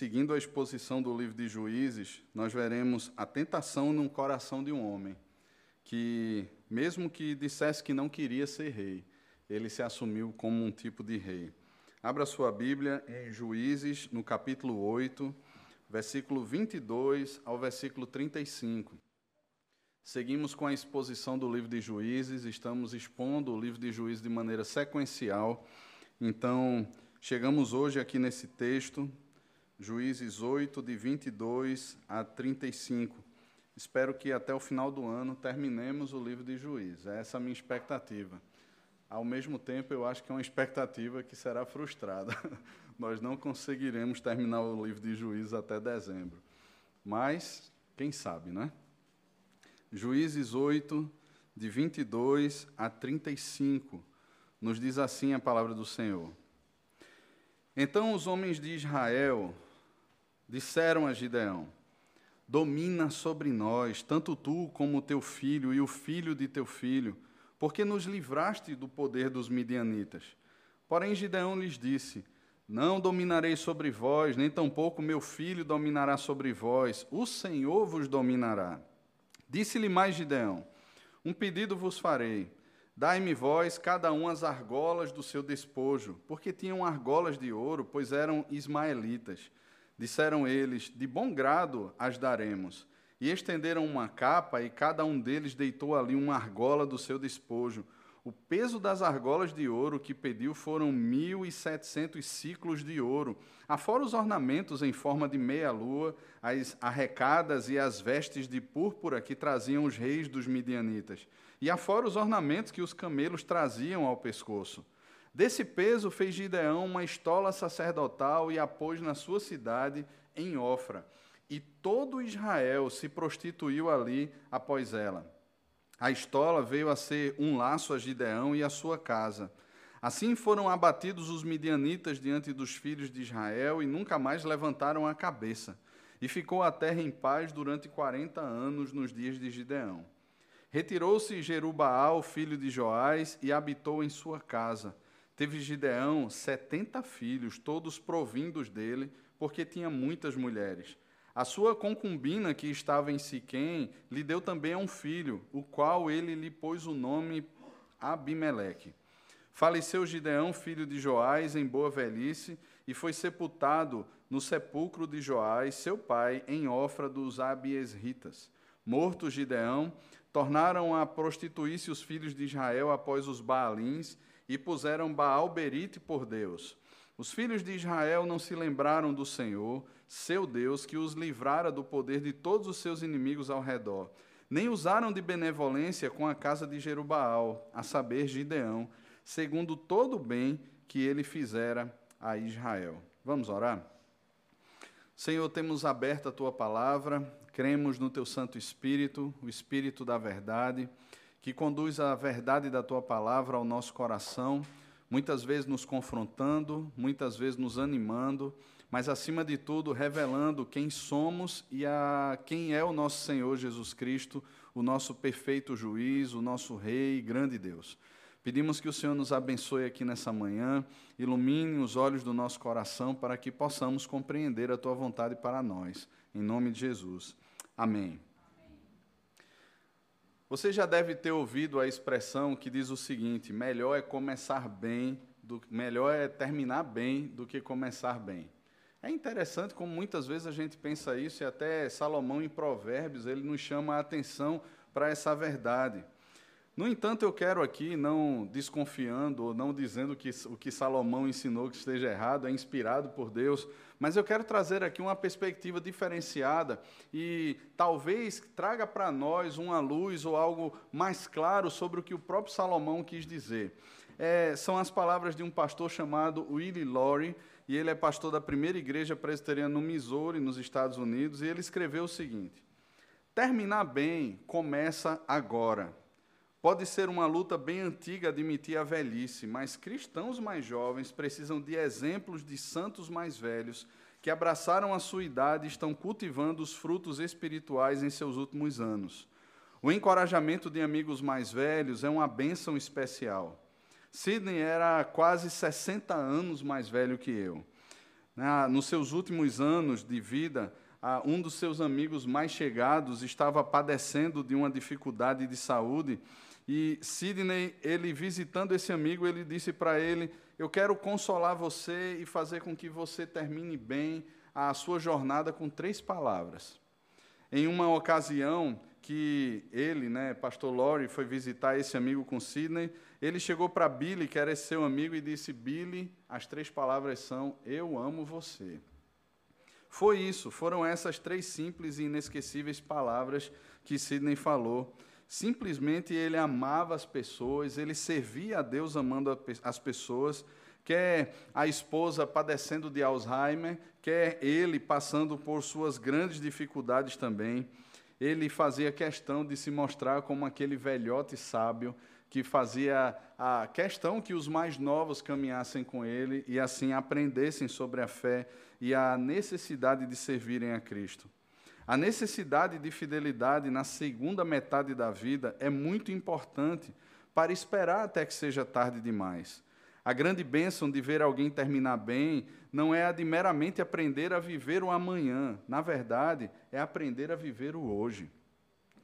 seguindo a exposição do livro de Juízes, nós veremos a tentação no coração de um homem que, mesmo que dissesse que não queria ser rei, ele se assumiu como um tipo de rei. Abra sua Bíblia em Juízes, no capítulo 8, versículo 22 ao versículo 35. Seguimos com a exposição do livro de Juízes, estamos expondo o livro de Juízes de maneira sequencial. Então, chegamos hoje aqui nesse texto, Juízes 8, de 22 a 35. Espero que até o final do ano terminemos o livro de Juízes. É essa a minha expectativa. Ao mesmo tempo, eu acho que é uma expectativa que será frustrada. Nós não conseguiremos terminar o livro de Juízes até dezembro. Mas, quem sabe, né? Juízes 8, de 22 a 35, nos diz assim a palavra do Senhor. Então os homens de Israel disseram a Gideão: Domina sobre nós, tanto tu como o teu filho e o filho de teu filho, porque nos livraste do poder dos midianitas. Porém, Gideão lhes disse: Não dominarei sobre vós, nem tampouco meu filho dominará sobre vós, o Senhor vos dominará. Disse-lhe mais Gideão: Um pedido vos farei. Dai-me vós cada um as argolas do seu despojo, porque tinham argolas de ouro, pois eram ismaelitas. Disseram eles: De bom grado as daremos. E estenderam uma capa, e cada um deles deitou ali uma argola do seu despojo. O peso das argolas de ouro que pediu foram mil e setecentos ciclos de ouro, afora os ornamentos em forma de meia-lua, as arrecadas e as vestes de púrpura que traziam os reis dos midianitas, e afora os ornamentos que os camelos traziam ao pescoço. Desse peso fez Gideão uma estola sacerdotal e a pôs na sua cidade, em Ofra. E todo Israel se prostituiu ali após ela. A estola veio a ser um laço a Gideão e a sua casa. Assim foram abatidos os midianitas diante dos filhos de Israel e nunca mais levantaram a cabeça. E ficou a terra em paz durante quarenta anos nos dias de Gideão. Retirou-se Jerubaal, filho de Joás, e habitou em sua casa. Teve Gideão setenta filhos, todos provindos dele, porque tinha muitas mulheres. A sua concubina, que estava em Siquém, lhe deu também um filho, o qual ele lhe pôs o nome Abimeleque. Faleceu Gideão, filho de Joás, em boa velhice, e foi sepultado no sepulcro de Joás, seu pai, em Ofra dos Abiesritas. Morto Gideão, tornaram a prostituir-se os filhos de Israel após os Baalins, e puseram Baal-Berite por Deus. Os filhos de Israel não se lembraram do Senhor, seu Deus, que os livrara do poder de todos os seus inimigos ao redor. Nem usaram de benevolência com a casa de Jerubaal, a saber, Gideão, segundo todo o bem que ele fizera a Israel. Vamos orar? Senhor, temos aberto a tua palavra, cremos no teu Santo Espírito, o Espírito da verdade que conduz a verdade da tua palavra ao nosso coração, muitas vezes nos confrontando, muitas vezes nos animando, mas acima de tudo revelando quem somos e a quem é o nosso Senhor Jesus Cristo, o nosso perfeito juiz, o nosso rei, grande Deus. Pedimos que o Senhor nos abençoe aqui nessa manhã, ilumine os olhos do nosso coração para que possamos compreender a tua vontade para nós. Em nome de Jesus. Amém. Você já deve ter ouvido a expressão que diz o seguinte: melhor é começar bem, do, melhor é terminar bem do que começar bem. É interessante como muitas vezes a gente pensa isso, e até Salomão em Provérbios ele nos chama a atenção para essa verdade. No entanto, eu quero aqui, não desconfiando ou não dizendo que o que Salomão ensinou que esteja errado, é inspirado por Deus, mas eu quero trazer aqui uma perspectiva diferenciada e talvez traga para nós uma luz ou algo mais claro sobre o que o próprio Salomão quis dizer. É, são as palavras de um pastor chamado Willie Lowry, e ele é pastor da primeira igreja presbiteriana no Missouri, nos Estados Unidos, e ele escreveu o seguinte: Terminar bem começa agora. Pode ser uma luta bem antiga admitir a velhice, mas cristãos mais jovens precisam de exemplos de santos mais velhos que abraçaram a sua idade e estão cultivando os frutos espirituais em seus últimos anos. O encorajamento de amigos mais velhos é uma bênção especial. Sidney era quase 60 anos mais velho que eu. nos seus últimos anos de vida, um dos seus amigos mais chegados estava padecendo de uma dificuldade de saúde e Sidney, ele visitando esse amigo, ele disse para ele: Eu quero consolar você e fazer com que você termine bem a sua jornada com três palavras. Em uma ocasião que ele, né, pastor Lori, foi visitar esse amigo com Sidney, ele chegou para Billy, que era esse seu amigo, e disse: Billy, as três palavras são: Eu amo você. Foi isso, foram essas três simples e inesquecíveis palavras que Sidney falou. Simplesmente ele amava as pessoas, ele servia a Deus amando as pessoas, quer a esposa padecendo de Alzheimer, quer ele passando por suas grandes dificuldades também. Ele fazia questão de se mostrar como aquele velhote sábio que fazia a questão que os mais novos caminhassem com ele e assim aprendessem sobre a fé e a necessidade de servirem a Cristo. A necessidade de fidelidade na segunda metade da vida é muito importante para esperar até que seja tarde demais. A grande bênção de ver alguém terminar bem não é a de meramente aprender a viver o amanhã. Na verdade, é aprender a viver o hoje.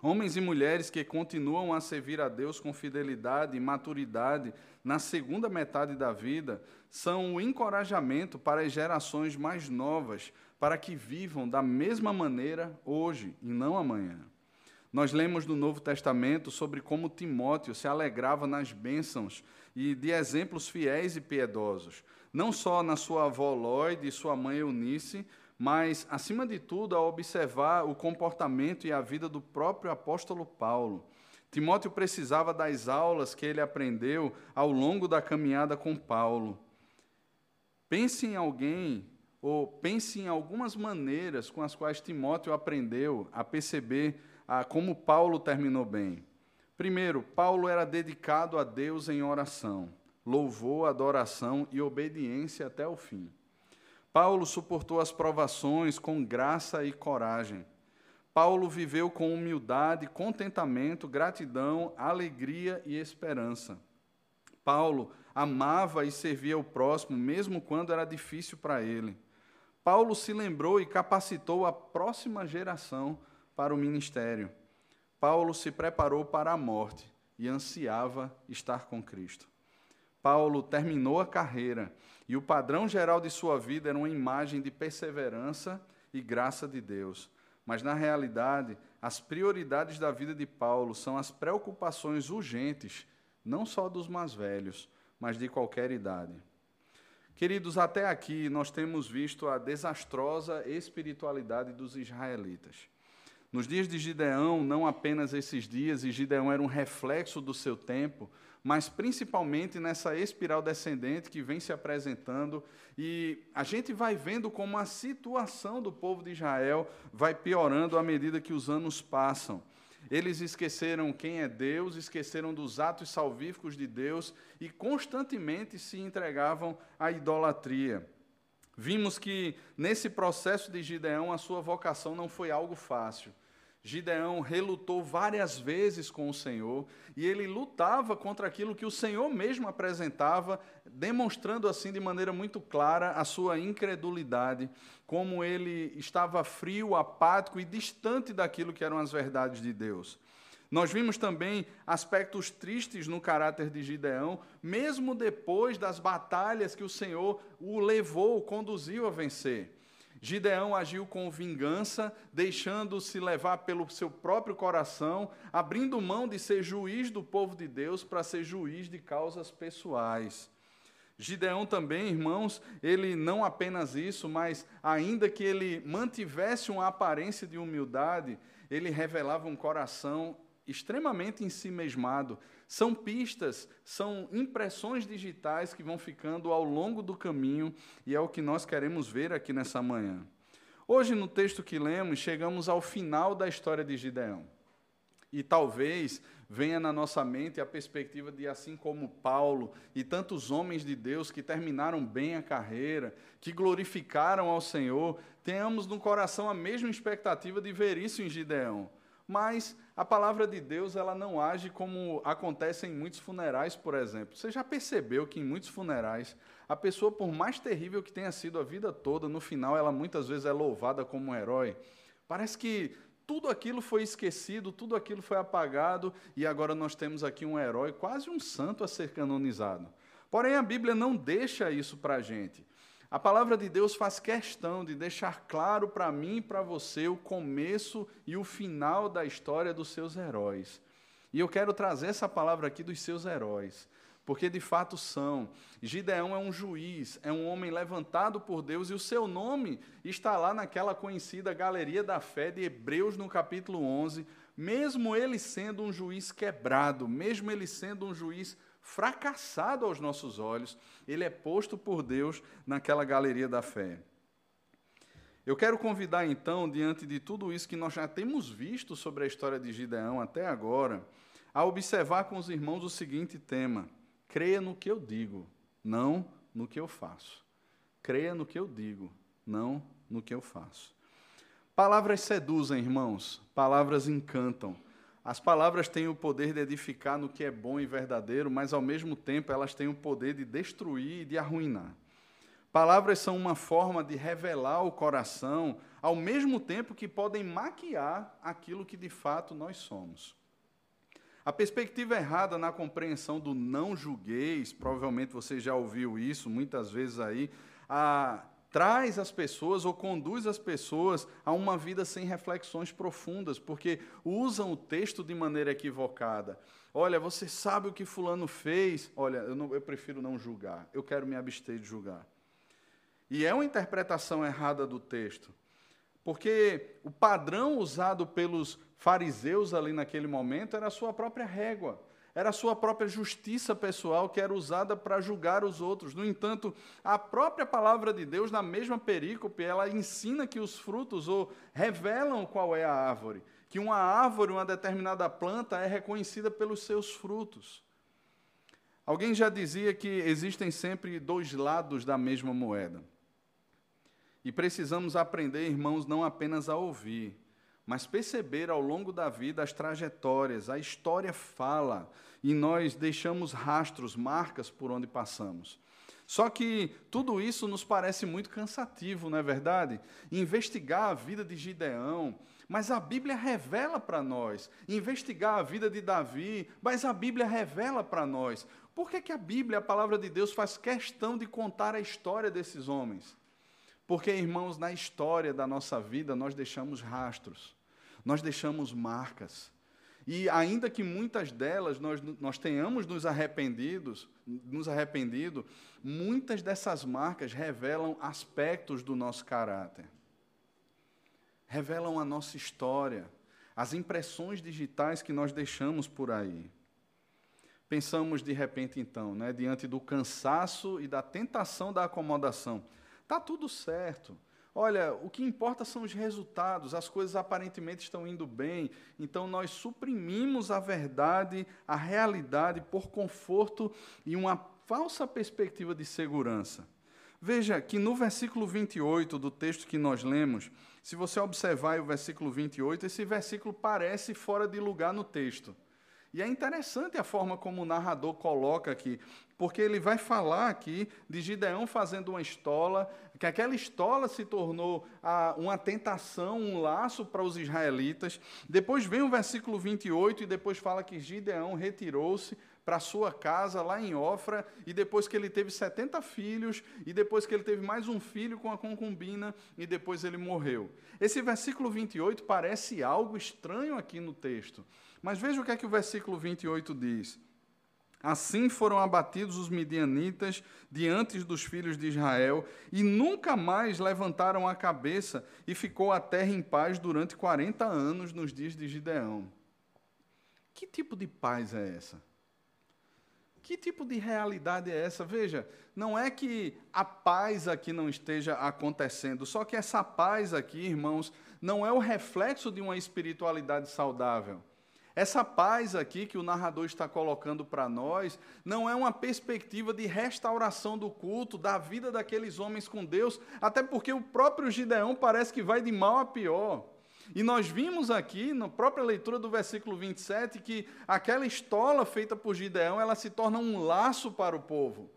Homens e mulheres que continuam a servir a Deus com fidelidade e maturidade na segunda metade da vida são o encorajamento para as gerações mais novas, para que vivam da mesma maneira hoje e não amanhã. Nós lemos no Novo Testamento sobre como Timóteo se alegrava nas bênçãos e de exemplos fiéis e piedosos, não só na sua avó Lloyd e sua mãe Eunice, mas, acima de tudo, a observar o comportamento e a vida do próprio apóstolo Paulo. Timóteo precisava das aulas que ele aprendeu ao longo da caminhada com Paulo. Pense em alguém, ou pense em algumas maneiras com as quais Timóteo aprendeu a perceber a, como Paulo terminou bem. Primeiro, Paulo era dedicado a Deus em oração, louvor, adoração e obediência até o fim. Paulo suportou as provações com graça e coragem. Paulo viveu com humildade, contentamento, gratidão, alegria e esperança. Paulo amava e servia o próximo, mesmo quando era difícil para ele. Paulo se lembrou e capacitou a próxima geração para o ministério. Paulo se preparou para a morte e ansiava estar com Cristo. Paulo terminou a carreira e o padrão geral de sua vida era uma imagem de perseverança e graça de Deus. Mas, na realidade, as prioridades da vida de Paulo são as preocupações urgentes, não só dos mais velhos, mas de qualquer idade. Queridos, até aqui nós temos visto a desastrosa espiritualidade dos israelitas. Nos dias de Gideão, não apenas esses dias, e Gideão era um reflexo do seu tempo, mas principalmente nessa espiral descendente que vem se apresentando, e a gente vai vendo como a situação do povo de Israel vai piorando à medida que os anos passam. Eles esqueceram quem é Deus, esqueceram dos atos salvíficos de Deus e constantemente se entregavam à idolatria. Vimos que nesse processo de Gideão a sua vocação não foi algo fácil. Gideão relutou várias vezes com o Senhor e ele lutava contra aquilo que o Senhor mesmo apresentava, demonstrando assim de maneira muito clara a sua incredulidade, como ele estava frio, apático e distante daquilo que eram as verdades de Deus. Nós vimos também aspectos tristes no caráter de Gideão, mesmo depois das batalhas que o Senhor o levou, o conduziu a vencer. Gideão agiu com vingança, deixando-se levar pelo seu próprio coração, abrindo mão de ser juiz do povo de Deus para ser juiz de causas pessoais. Gideão também, irmãos, ele não apenas isso, mas ainda que ele mantivesse uma aparência de humildade, ele revelava um coração extremamente ensimesmado. São pistas, são impressões digitais que vão ficando ao longo do caminho e é o que nós queremos ver aqui nessa manhã. Hoje, no texto que lemos, chegamos ao final da história de Gideão. E talvez venha na nossa mente a perspectiva de, assim como Paulo e tantos homens de Deus que terminaram bem a carreira, que glorificaram ao Senhor, tenhamos no coração a mesma expectativa de ver isso em Gideão. Mas a palavra de Deus ela não age como acontece em muitos funerais, por exemplo. Você já percebeu que em muitos funerais A pessoa, por mais terrível que tenha sido a vida toda, no final ela muitas vezes é louvada como um herói. Parece que tudo aquilo foi esquecido, tudo aquilo foi apagado e agora nós temos aqui um herói, quase um santo a ser canonizado. Porém, a Bíblia não deixa isso para a gente. A palavra de Deus faz questão de deixar claro para mim e para você o começo e o final da história dos seus heróis. E eu quero trazer essa palavra aqui dos seus heróis, porque de fato são. Gideão é um juiz, é um homem levantado por Deus, e o seu nome está lá naquela conhecida Galeria da Fé de Hebreus, no capítulo 11. Mesmo ele sendo um juiz quebrado, mesmo ele sendo um juiz fracassado aos nossos olhos, ele é posto por Deus naquela galeria da fé. Eu quero convidar então, diante de tudo isso que nós já temos visto sobre a história de Gideão até agora, a observar com os irmãos o seguinte tema: creia no que eu digo, não no que eu faço. Creia no que eu digo, não no que eu faço. Palavras seduzem, irmãos, palavras encantam. As palavras têm o poder de edificar no que é bom e verdadeiro, mas ao mesmo tempo elas têm o poder de destruir e de arruinar. Palavras são uma forma de revelar o coração, ao mesmo tempo que podem maquiar aquilo que de fato nós somos. A perspectiva errada na compreensão do não julgueis, provavelmente você já ouviu isso muitas vezes aí, a traz as pessoas ou conduz as pessoas a uma vida sem reflexões profundas, porque usam o texto de maneira equivocada. Olha, você sabe o que Fulano fez? Olha, eu, não, eu prefiro não julgar, eu quero me abster de julgar. E é uma interpretação errada do texto, porque o padrão usado pelos fariseus ali naquele momento era a sua própria régua era a sua própria justiça pessoal que era usada para julgar os outros. No entanto, a própria palavra de Deus, na mesma perícope, ela ensina que os frutos ou revelam qual é a árvore, que uma árvore, uma determinada planta é reconhecida pelos seus frutos. Alguém já dizia que existem sempre dois lados da mesma moeda. E precisamos aprender, irmãos, não apenas a ouvir, mas perceber ao longo da vida as trajetórias, a história fala, e nós deixamos rastros, marcas por onde passamos. Só que tudo isso nos parece muito cansativo, não é verdade? Investigar a vida de Gideão, mas a Bíblia revela para nós. Investigar a vida de Davi, mas a Bíblia revela para nós. Por que, que a Bíblia, a palavra de Deus, faz questão de contar a história desses homens? Porque, irmãos, na história da nossa vida nós deixamos rastros nós deixamos marcas. E ainda que muitas delas nós, nós tenhamos nos arrependidos, nos arrependido, muitas dessas marcas revelam aspectos do nosso caráter. Revelam a nossa história, as impressões digitais que nós deixamos por aí. Pensamos de repente então, né, diante do cansaço e da tentação da acomodação. Tá tudo certo. Olha, o que importa são os resultados, as coisas aparentemente estão indo bem, então nós suprimimos a verdade, a realidade, por conforto e uma falsa perspectiva de segurança. Veja que no versículo 28 do texto que nós lemos, se você observar o versículo 28, esse versículo parece fora de lugar no texto. E é interessante a forma como o narrador coloca aqui, porque ele vai falar aqui de Gideão fazendo uma estola, que aquela estola se tornou ah, uma tentação, um laço para os israelitas. Depois vem o versículo 28 e depois fala que Gideão retirou-se para sua casa lá em Ofra, e depois que ele teve 70 filhos, e depois que ele teve mais um filho com a concubina, e depois ele morreu. Esse versículo 28 parece algo estranho aqui no texto. Mas veja o que é que o versículo 28 diz. Assim foram abatidos os midianitas diante dos filhos de Israel, e nunca mais levantaram a cabeça, e ficou a terra em paz durante 40 anos nos dias de Gideão. Que tipo de paz é essa? Que tipo de realidade é essa? Veja, não é que a paz aqui não esteja acontecendo, só que essa paz aqui, irmãos, não é o reflexo de uma espiritualidade saudável. Essa paz aqui que o narrador está colocando para nós não é uma perspectiva de restauração do culto, da vida daqueles homens com Deus, até porque o próprio Gideão parece que vai de mal a pior. E nós vimos aqui, na própria leitura do versículo 27, que aquela estola feita por Gideão, ela se torna um laço para o povo.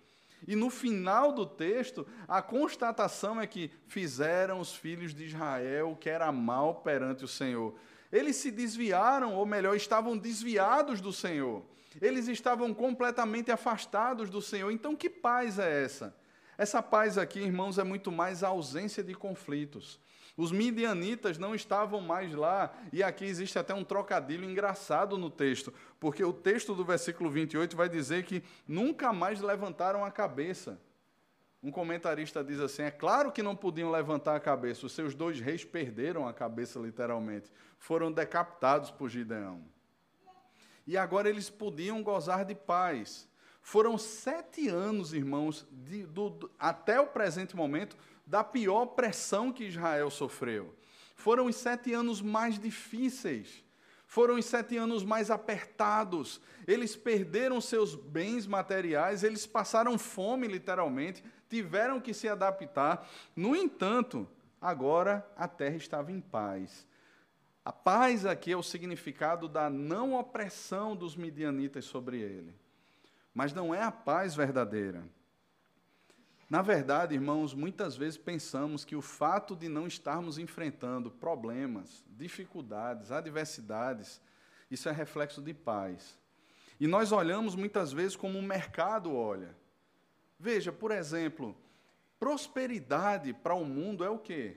E no final do texto, a constatação é que fizeram os filhos de Israel o que era mal perante o Senhor. Eles se desviaram, ou melhor, estavam desviados do Senhor. Eles estavam completamente afastados do Senhor. Então, que paz é essa? Essa paz aqui, irmãos, é muito mais a ausência de conflitos. Os midianitas não estavam mais lá, e aqui existe até um trocadilho engraçado no texto, porque o texto do versículo 28 vai dizer que nunca mais levantaram a cabeça. Um comentarista diz assim: é claro que não podiam levantar a cabeça, os seus dois reis perderam a cabeça, literalmente, foram decapitados por Gideão. E agora eles podiam gozar de paz. Foram sete anos, irmãos, de, do, até o presente momento, da pior pressão que Israel sofreu. Foram os sete anos mais difíceis. Foram os sete anos mais apertados. Eles perderam seus bens materiais, eles passaram fome, literalmente, tiveram que se adaptar. No entanto, agora a terra estava em paz. A paz aqui é o significado da não opressão dos midianitas sobre ele. Mas não é a paz verdadeira. Na verdade, irmãos, muitas vezes pensamos que o fato de não estarmos enfrentando problemas, dificuldades, adversidades, isso é reflexo de paz. E nós olhamos muitas vezes como o mercado olha. Veja, por exemplo, prosperidade para o mundo é o quê?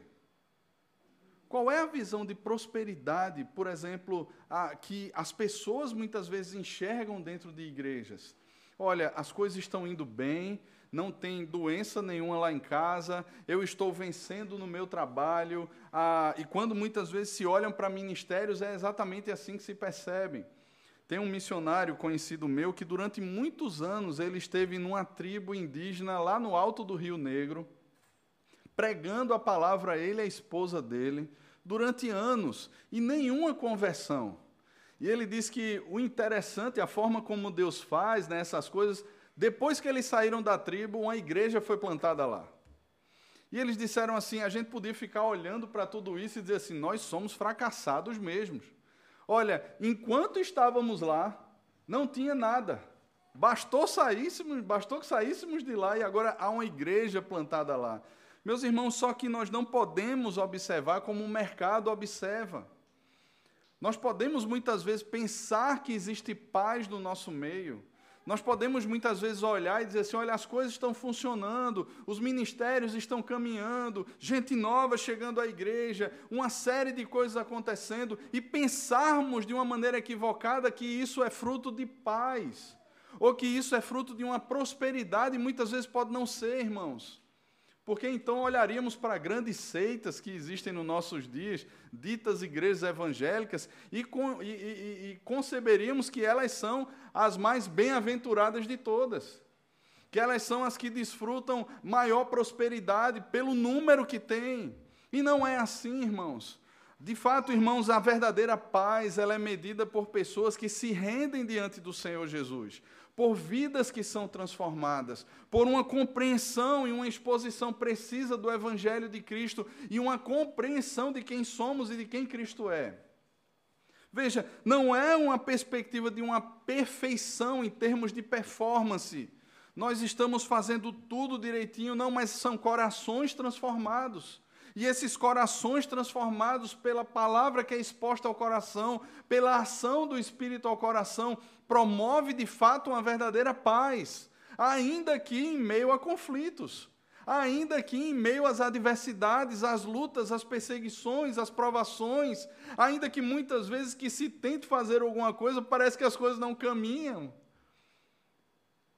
Qual é a visão de prosperidade, por exemplo, a, que as pessoas muitas vezes enxergam dentro de igrejas? Olha, as coisas estão indo bem, não tem doença nenhuma lá em casa, eu estou vencendo no meu trabalho. Ah, e quando muitas vezes se olham para ministérios, é exatamente assim que se percebem. Tem um missionário conhecido meu que durante muitos anos ele esteve numa tribo indígena lá no alto do Rio Negro, pregando a palavra a ele e a esposa dele, durante anos, e nenhuma conversão. E ele diz que o interessante, a forma como Deus faz né, essas coisas, depois que eles saíram da tribo, uma igreja foi plantada lá. E eles disseram assim: a gente podia ficar olhando para tudo isso e dizer assim: nós somos fracassados mesmos. Olha, enquanto estávamos lá, não tinha nada. Bastou saíssemos, bastou que saíssemos de lá e agora há uma igreja plantada lá. Meus irmãos, só que nós não podemos observar como o mercado observa. Nós podemos muitas vezes pensar que existe paz no nosso meio, nós podemos muitas vezes olhar e dizer assim: olha, as coisas estão funcionando, os ministérios estão caminhando, gente nova chegando à igreja, uma série de coisas acontecendo, e pensarmos de uma maneira equivocada que isso é fruto de paz, ou que isso é fruto de uma prosperidade, e muitas vezes pode não ser, irmãos. Porque então olharíamos para grandes seitas que existem nos nossos dias, ditas igrejas evangélicas, e, e, e, e conceberíamos que elas são as mais bem-aventuradas de todas. Que elas são as que desfrutam maior prosperidade pelo número que têm. E não é assim, irmãos. De fato, irmãos, a verdadeira paz ela é medida por pessoas que se rendem diante do Senhor Jesus por vidas que são transformadas, por uma compreensão e uma exposição precisa do Evangelho de Cristo e uma compreensão de quem somos e de quem Cristo é. Veja, não é uma perspectiva de uma perfeição em termos de performance. Nós estamos fazendo tudo direitinho, não, mas são corações transformados. E esses corações transformados pela palavra que é exposta ao coração, pela ação do Espírito ao coração, promove de fato uma verdadeira paz, ainda que em meio a conflitos, ainda que em meio às adversidades, às lutas, às perseguições, às provações, ainda que muitas vezes que se tente fazer alguma coisa, parece que as coisas não caminham.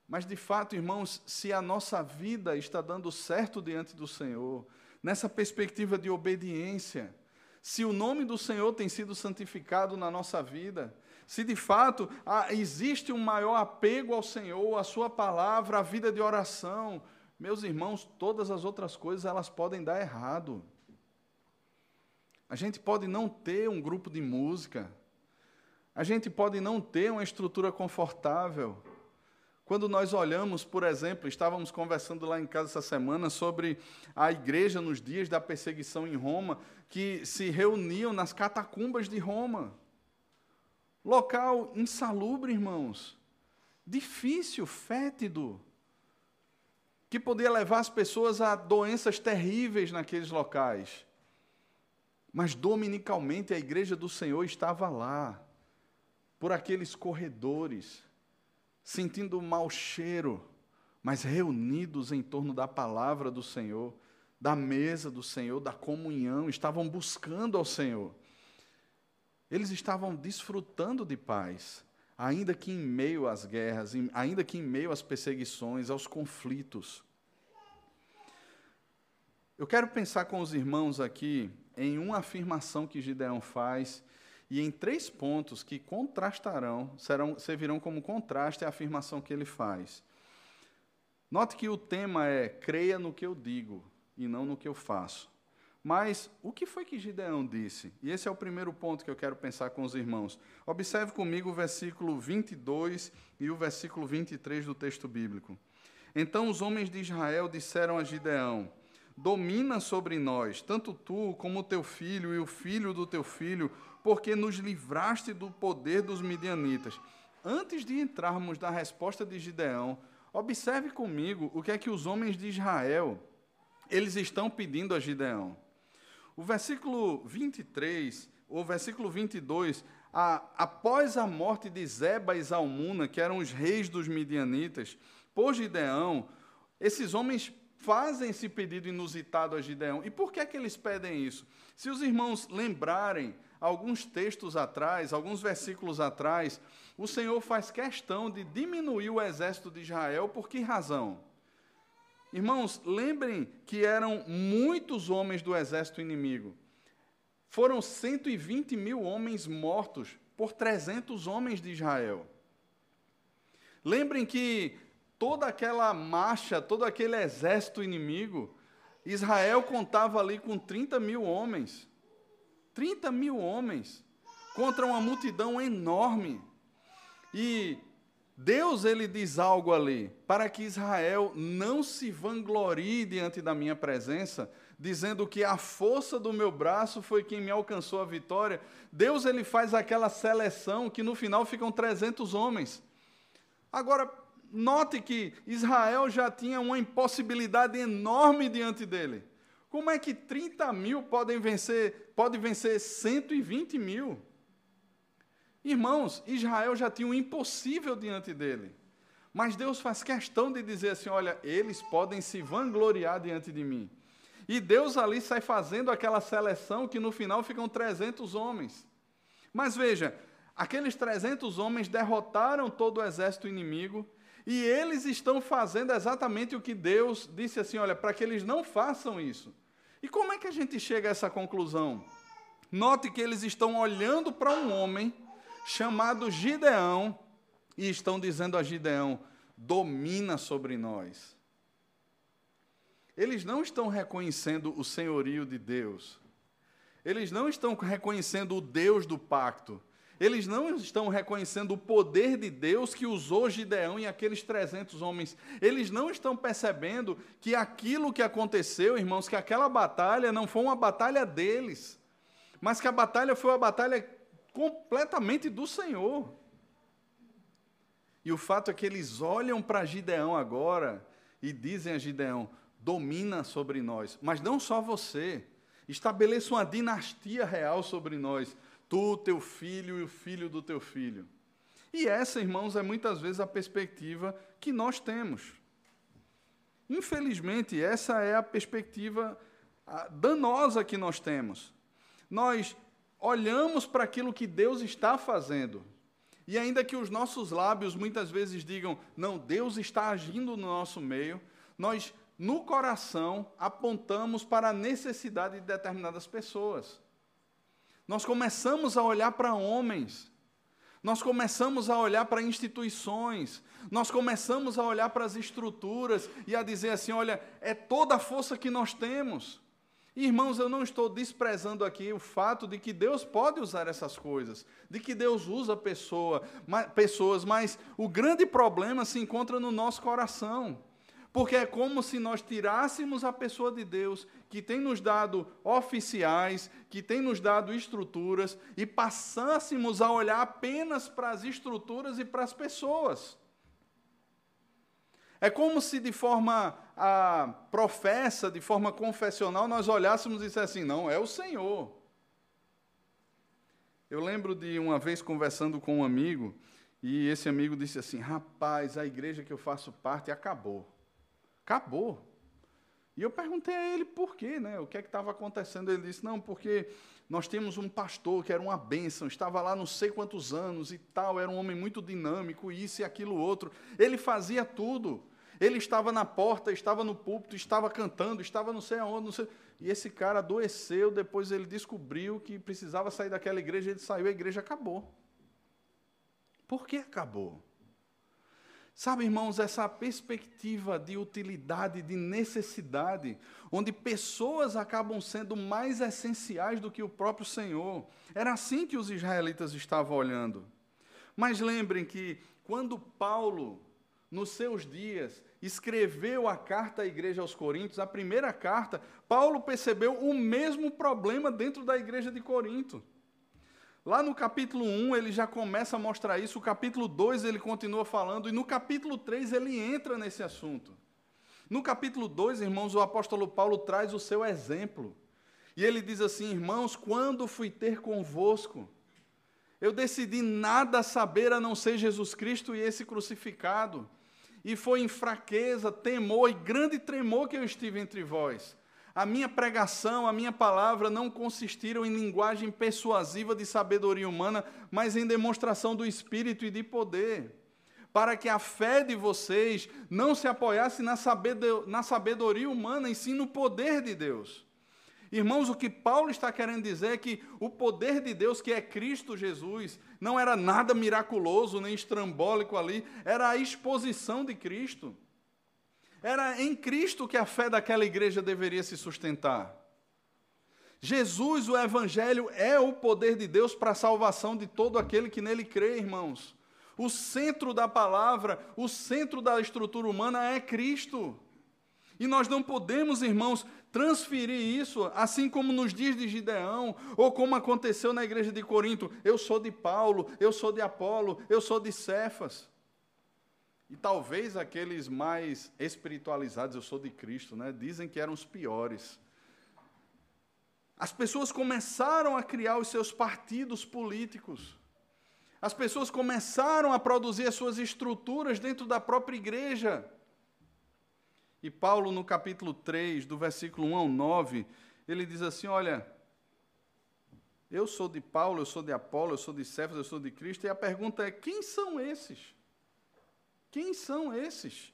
Mas de fato, irmãos, se a nossa vida está dando certo diante do Senhor, nessa perspectiva de obediência. Se o nome do Senhor tem sido santificado na nossa vida, se de fato existe um maior apego ao Senhor, à Sua palavra, à vida de oração, meus irmãos, todas as outras coisas elas podem dar errado. A gente pode não ter um grupo de música, a gente pode não ter uma estrutura confortável, quando nós olhamos, por exemplo, estávamos conversando lá em casa essa semana sobre a igreja nos dias da perseguição em Roma, que se reuniam nas catacumbas de Roma. Local insalubre, irmãos. Difícil, fétido. que podia levar as pessoas a doenças terríveis naqueles locais. Mas dominicalmente a igreja do Senhor estava lá, por aqueles corredores, sentindo mau cheiro, mas reunidos em torno da palavra do Senhor, da mesa do Senhor, da comunhão, estavam buscando ao Senhor. Eles estavam desfrutando de paz, ainda que em meio às guerras, ainda que em meio às perseguições, aos conflitos. Eu quero pensar com os irmãos aqui em uma afirmação que Gideão faz e em três pontos que contrastarão, serão, servirão como contraste à afirmação que ele faz. Note que o tema é creia no que eu digo e não no que eu faço. Mas o que foi que Gideão disse? E esse é o primeiro ponto que eu quero pensar com os irmãos. Observe comigo o versículo 22 e o versículo 23 do texto bíblico. Então os homens de Israel disseram a Gideão: Domina sobre nós, tanto tu como o teu filho e o filho do teu filho, porque nos livraste do poder dos midianitas. Antes de entrarmos na resposta de Gideão, observe comigo o que é que os homens de Israel eles estão pedindo a Gideão. O versículo 23, o versículo 22, a, após a morte de Zeba e Zalmuna, que eram os reis dos midianitas, por Gideão, esses homens fazem esse pedido inusitado a Gideão. E por que é que eles pedem isso? Se os irmãos lembrarem, alguns textos atrás, alguns versículos atrás, o Senhor faz questão de diminuir o exército de Israel, por que razão? Irmãos, lembrem que eram muitos homens do exército inimigo. Foram 120 mil homens mortos por 300 homens de Israel. Lembrem que toda aquela marcha, todo aquele exército inimigo, Israel contava ali com 30 mil homens. 30 mil homens contra uma multidão enorme. E Deus ele diz algo ali, para que Israel não se vanglorie diante da minha presença, dizendo que a força do meu braço foi quem me alcançou a vitória. Deus ele faz aquela seleção que no final ficam 300 homens. Agora, Note que Israel já tinha uma impossibilidade enorme diante dele. Como é que 30 mil podem vencer, pode vencer 120 mil? Irmãos, Israel já tinha um impossível diante dele. Mas Deus faz questão de dizer assim: olha, eles podem se vangloriar diante de mim. E Deus ali sai fazendo aquela seleção que no final ficam 300 homens. Mas veja, aqueles 300 homens derrotaram todo o exército inimigo, e eles estão fazendo exatamente o que Deus disse assim: olha, para que eles não façam isso. E como é que a gente chega a essa conclusão? Note que eles estão olhando para um homem chamado Gideão e estão dizendo a Gideão: domina sobre nós. Eles não estão reconhecendo o senhorio de Deus. Eles não estão reconhecendo o Deus do pacto. Eles não estão reconhecendo o poder de Deus que usou Gideão e aqueles 300 homens. Eles não estão percebendo que aquilo que aconteceu, irmãos, que aquela batalha não foi uma batalha deles, mas que a batalha foi uma batalha completamente do Senhor. E o fato é que eles olham para Gideão agora e dizem a Gideão: domina sobre nós, mas não só você, estabeleça uma dinastia real sobre nós tu, teu filho e o filho do teu filho. E essa, irmãos, é muitas vezes a perspectiva que nós temos. Infelizmente, essa é a perspectiva danosa que nós temos. Nós olhamos para aquilo que Deus está fazendo. E ainda que os nossos lábios muitas vezes digam, não, Deus está agindo no nosso meio, nós, no coração, apontamos para a necessidade de determinadas pessoas. Nós começamos a olhar para homens, nós começamos a olhar para instituições, nós começamos a olhar para as estruturas e a dizer assim: olha, é toda a força que nós temos. Irmãos, eu não estou desprezando aqui o fato de que Deus pode usar essas coisas, de que Deus usa pessoa, pessoas, mas o grande problema se encontra no nosso coração. Porque é como se nós tirássemos a pessoa de Deus, que tem nos dado oficiais, que tem nos dado estruturas, e passássemos a olhar apenas para as estruturas e para as pessoas. É como se de forma a professa de forma confessional, nós olhássemos e disséssemos assim: não, é o Senhor. Eu lembro de uma vez conversando com um amigo, e esse amigo disse assim: rapaz, a igreja que eu faço parte acabou. Acabou. E eu perguntei a ele por quê, né? O que é que estava acontecendo? Ele disse: não, porque nós temos um pastor que era uma bênção, estava lá não sei quantos anos e tal, era um homem muito dinâmico, isso e aquilo outro. Ele fazia tudo. Ele estava na porta, estava no púlpito, estava cantando, estava não sei aonde, não sei. E esse cara adoeceu, depois ele descobriu que precisava sair daquela igreja, ele saiu, a igreja acabou. Por que acabou? Sabe, irmãos, essa perspectiva de utilidade, de necessidade, onde pessoas acabam sendo mais essenciais do que o próprio Senhor. Era assim que os israelitas estavam olhando. Mas lembrem que quando Paulo, nos seus dias, escreveu a carta à igreja aos Coríntios, a primeira carta, Paulo percebeu o mesmo problema dentro da igreja de Corinto. Lá no capítulo 1 ele já começa a mostrar isso, o capítulo 2 ele continua falando, e no capítulo 3 ele entra nesse assunto. No capítulo 2, irmãos, o apóstolo Paulo traz o seu exemplo. E ele diz assim: Irmãos, quando fui ter convosco, eu decidi nada saber a não ser Jesus Cristo e esse crucificado. E foi em fraqueza, temor e grande tremor que eu estive entre vós. A minha pregação, a minha palavra não consistiram em linguagem persuasiva de sabedoria humana, mas em demonstração do Espírito e de poder, para que a fé de vocês não se apoiasse na sabedoria humana, e sim no poder de Deus. Irmãos, o que Paulo está querendo dizer é que o poder de Deus, que é Cristo Jesus, não era nada miraculoso nem estrambólico ali, era a exposição de Cristo. Era em Cristo que a fé daquela igreja deveria se sustentar. Jesus, o Evangelho, é o poder de Deus para a salvação de todo aquele que nele crê, irmãos. O centro da palavra, o centro da estrutura humana é Cristo. E nós não podemos, irmãos, transferir isso, assim como nos dias de Gideão, ou como aconteceu na igreja de Corinto. Eu sou de Paulo, eu sou de Apolo, eu sou de Cefas. E talvez aqueles mais espiritualizados, eu sou de Cristo, né, dizem que eram os piores. As pessoas começaram a criar os seus partidos políticos. As pessoas começaram a produzir as suas estruturas dentro da própria igreja. E Paulo, no capítulo 3, do versículo 1 ao 9, ele diz assim: Olha, eu sou de Paulo, eu sou de Apolo, eu sou de Cefas, eu sou de Cristo, e a pergunta é: quem são esses? Quem são esses?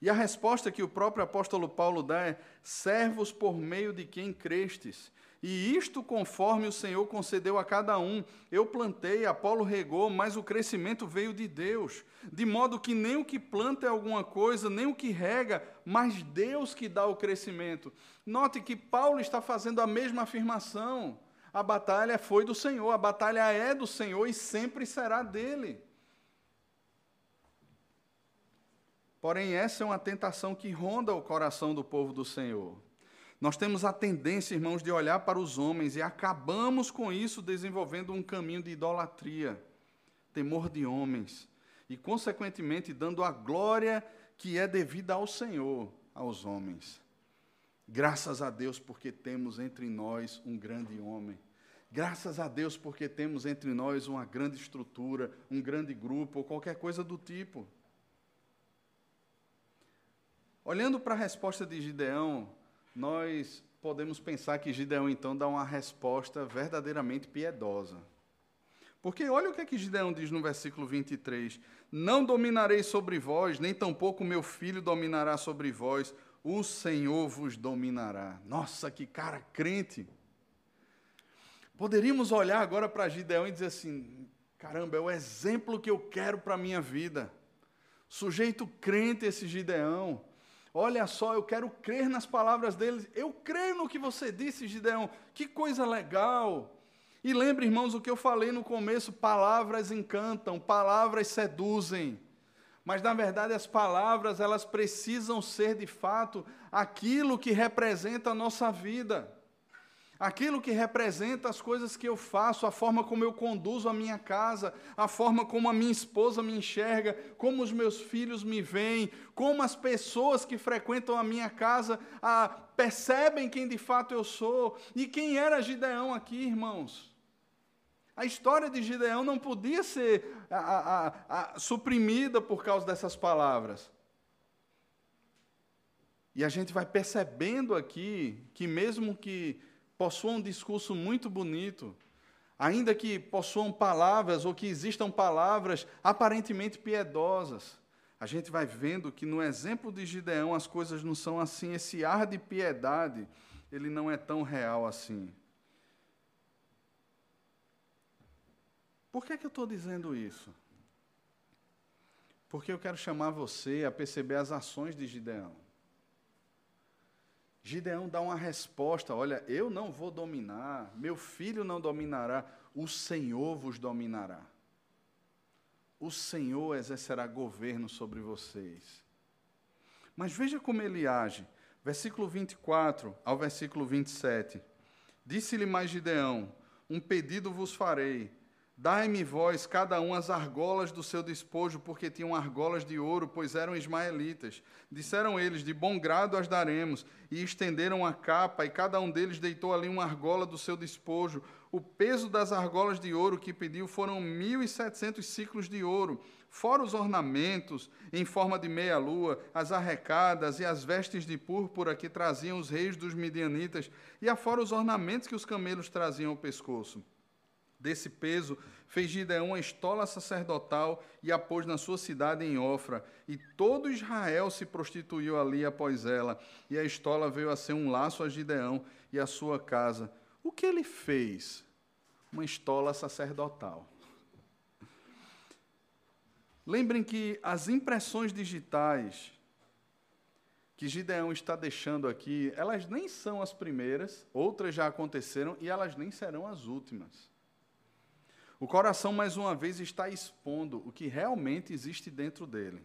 E a resposta que o próprio apóstolo Paulo dá é: servos por meio de quem crestes. E isto conforme o Senhor concedeu a cada um. Eu plantei, Apolo regou, mas o crescimento veio de Deus. De modo que nem o que planta é alguma coisa, nem o que rega, mas Deus que dá o crescimento. Note que Paulo está fazendo a mesma afirmação. A batalha foi do Senhor, a batalha é do Senhor e sempre será dele. Porém, essa é uma tentação que ronda o coração do povo do Senhor. Nós temos a tendência, irmãos, de olhar para os homens e acabamos com isso desenvolvendo um caminho de idolatria, temor de homens e, consequentemente, dando a glória que é devida ao Senhor aos homens. Graças a Deus porque temos entre nós um grande homem. Graças a Deus porque temos entre nós uma grande estrutura, um grande grupo ou qualquer coisa do tipo. Olhando para a resposta de Gideão, nós podemos pensar que Gideão então dá uma resposta verdadeiramente piedosa. Porque olha o que, é que Gideão diz no versículo 23: Não dominarei sobre vós, nem tampouco meu filho dominará sobre vós, o Senhor vos dominará. Nossa, que cara crente! Poderíamos olhar agora para Gideão e dizer assim: caramba, é o exemplo que eu quero para a minha vida. Sujeito crente esse Gideão. Olha só, eu quero crer nas palavras deles. Eu creio no que você disse, Gideão. Que coisa legal. E lembre, irmãos, o que eu falei no começo: palavras encantam, palavras seduzem. Mas na verdade as palavras, elas precisam ser de fato aquilo que representa a nossa vida. Aquilo que representa as coisas que eu faço, a forma como eu conduzo a minha casa, a forma como a minha esposa me enxerga, como os meus filhos me veem, como as pessoas que frequentam a minha casa a, percebem quem de fato eu sou. E quem era Gideão aqui, irmãos? A história de Gideão não podia ser a, a, suprimida por causa dessas palavras. E a gente vai percebendo aqui que, mesmo que possuam um discurso muito bonito, ainda que possuam palavras ou que existam palavras aparentemente piedosas, a gente vai vendo que no exemplo de Gideão as coisas não são assim, esse ar de piedade, ele não é tão real assim. Por que, é que eu estou dizendo isso? Porque eu quero chamar você a perceber as ações de Gideão. Gideão dá uma resposta: olha, eu não vou dominar, meu filho não dominará, o Senhor vos dominará. O Senhor exercerá governo sobre vocês. Mas veja como ele age. Versículo 24 ao versículo 27. Disse-lhe mais Gideão: Um pedido vos farei Dai-me vós, cada um, as argolas do seu despojo, porque tinham argolas de ouro, pois eram ismaelitas. Disseram eles: De bom grado as daremos. E estenderam a capa, e cada um deles deitou ali uma argola do seu despojo. O peso das argolas de ouro que pediu foram mil e setecentos ciclos de ouro, fora os ornamentos em forma de meia-lua, as arrecadas e as vestes de púrpura que traziam os reis dos midianitas, e afora os ornamentos que os camelos traziam ao pescoço. Desse peso, fez Gideão uma estola sacerdotal e a pôs na sua cidade em Ofra. E todo Israel se prostituiu ali após ela. E a estola veio a ser um laço a Gideão e a sua casa. O que ele fez? Uma estola sacerdotal. Lembrem que as impressões digitais que Gideão está deixando aqui, elas nem são as primeiras, outras já aconteceram e elas nem serão as últimas. O coração, mais uma vez, está expondo o que realmente existe dentro dele.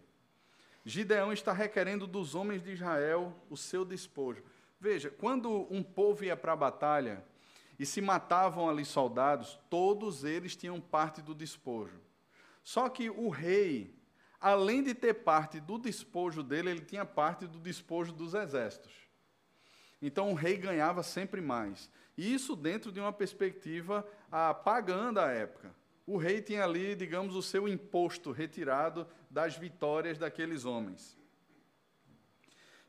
Gideão está requerendo dos homens de Israel o seu despojo. Veja, quando um povo ia para a batalha e se matavam ali soldados, todos eles tinham parte do despojo. Só que o rei, além de ter parte do despojo dele, ele tinha parte do despojo dos exércitos. Então o rei ganhava sempre mais. Isso dentro de uma perspectiva ah, pagã da época. O rei tinha ali, digamos, o seu imposto retirado das vitórias daqueles homens.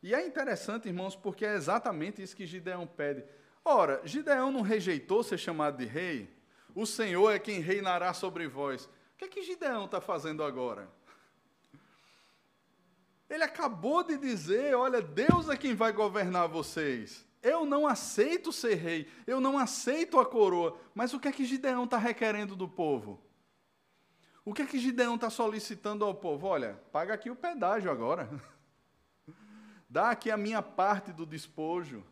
E é interessante, irmãos, porque é exatamente isso que Gideão pede. Ora, Gideão não rejeitou ser chamado de rei? O Senhor é quem reinará sobre vós. O que é que Gideão está fazendo agora? Ele acabou de dizer: olha, Deus é quem vai governar vocês. Eu não aceito ser rei, eu não aceito a coroa. Mas o que é que Gideão está requerendo do povo? O que é que Gideão está solicitando ao povo? Olha, paga aqui o pedágio agora. Dá aqui a minha parte do despojo.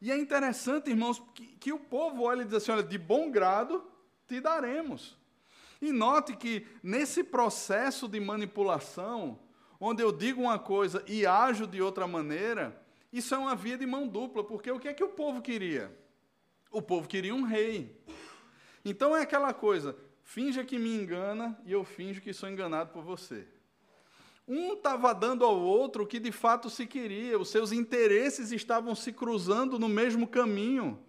E é interessante, irmãos, que, que o povo olha e diz assim: olha, de bom grado te daremos. E note que nesse processo de manipulação, onde eu digo uma coisa e ajo de outra maneira, isso é uma via de mão dupla, porque o que é que o povo queria? O povo queria um rei. Então é aquela coisa, finja que me engana e eu finjo que sou enganado por você. Um estava dando ao outro o que de fato se queria, os seus interesses estavam se cruzando no mesmo caminho.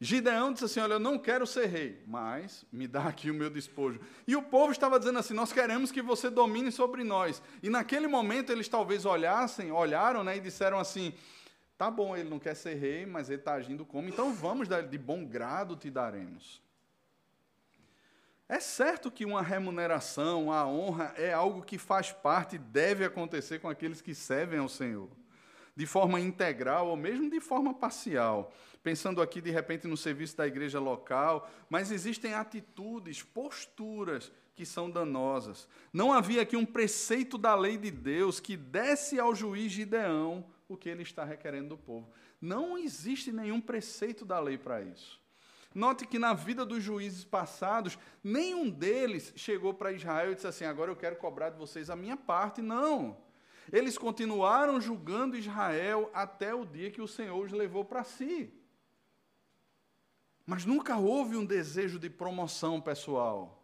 Gideão disse assim: Olha, eu não quero ser rei, mas me dá aqui o meu despojo. E o povo estava dizendo assim: Nós queremos que você domine sobre nós. E naquele momento eles talvez olhassem, olharam né, e disseram assim: Tá bom, ele não quer ser rei, mas ele está agindo como, então vamos de bom grado te daremos. É certo que uma remuneração, a honra, é algo que faz parte e deve acontecer com aqueles que servem ao Senhor, de forma integral ou mesmo de forma parcial pensando aqui de repente no serviço da igreja local, mas existem atitudes, posturas que são danosas. Não havia aqui um preceito da lei de Deus que desse ao juiz Gideão o que ele está requerendo do povo. Não existe nenhum preceito da lei para isso. Note que na vida dos juízes passados, nenhum deles chegou para Israel e disse assim: agora eu quero cobrar de vocês a minha parte. Não. Eles continuaram julgando Israel até o dia que o Senhor os levou para si. Mas nunca houve um desejo de promoção pessoal.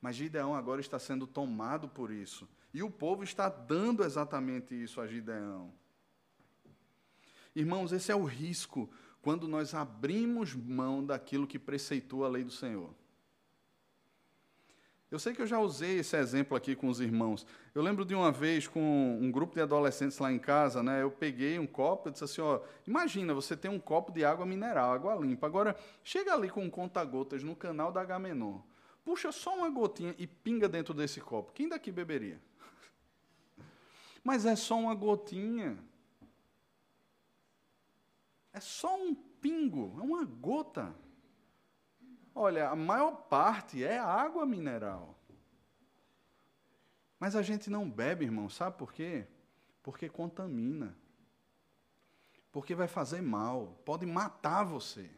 Mas Gideão agora está sendo tomado por isso. E o povo está dando exatamente isso a Gideão. Irmãos, esse é o risco quando nós abrimos mão daquilo que preceitua a lei do Senhor. Eu sei que eu já usei esse exemplo aqui com os irmãos. Eu lembro de uma vez com um grupo de adolescentes lá em casa, né? Eu peguei um copo e disse assim, ó, imagina, você tem um copo de água mineral, água limpa. Agora, chega ali com um conta-gotas no canal da Agamenon. Puxa só uma gotinha e pinga dentro desse copo. Quem daqui beberia? Mas é só uma gotinha. É só um pingo, é uma gota. Olha, a maior parte é água mineral. Mas a gente não bebe, irmão, sabe por quê? Porque contamina. Porque vai fazer mal, pode matar você.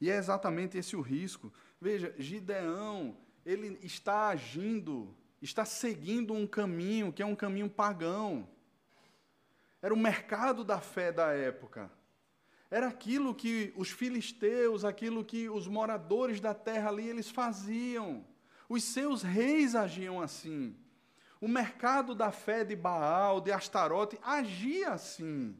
E é exatamente esse o risco. Veja, Gideão, ele está agindo, está seguindo um caminho que é um caminho pagão. Era o mercado da fé da época. Era aquilo que os filisteus, aquilo que os moradores da terra ali, eles faziam. Os seus reis agiam assim. O mercado da fé de Baal, de Astarote, agia assim.